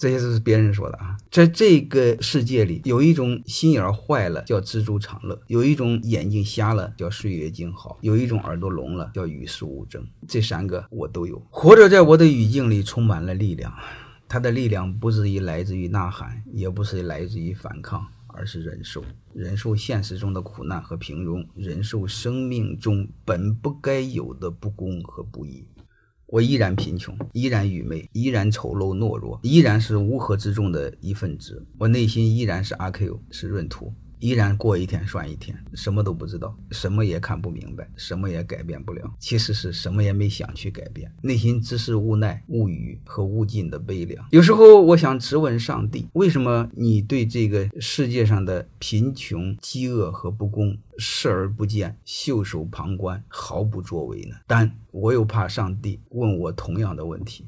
这些都是别人说的啊。在这个世界里，有一种心眼坏了叫知足常乐，有一种眼睛瞎了叫岁月静好，有一种耳朵聋了叫与世无争。这三个我都有。活着在我的语境里充满了力量，它的力量不是于来自于呐喊，也不是来自于反抗。而是忍受，忍受现实中的苦难和平庸，忍受生命中本不该有的不公和不义。我依然贫穷，依然愚昧，依然丑陋懦弱，依然是乌合之众的一份子。我内心依然是阿 Q，是闰土。依然过一天算一天，什么都不知道，什么也看不明白，什么也改变不了。其实是什么也没想去改变，内心只是无奈、无语和无尽的悲凉。有时候我想质问上帝：为什么你对这个世界上的贫穷、饥饿和不公视而不见、袖手旁观、毫不作为呢？但我又怕上帝问我同样的问题。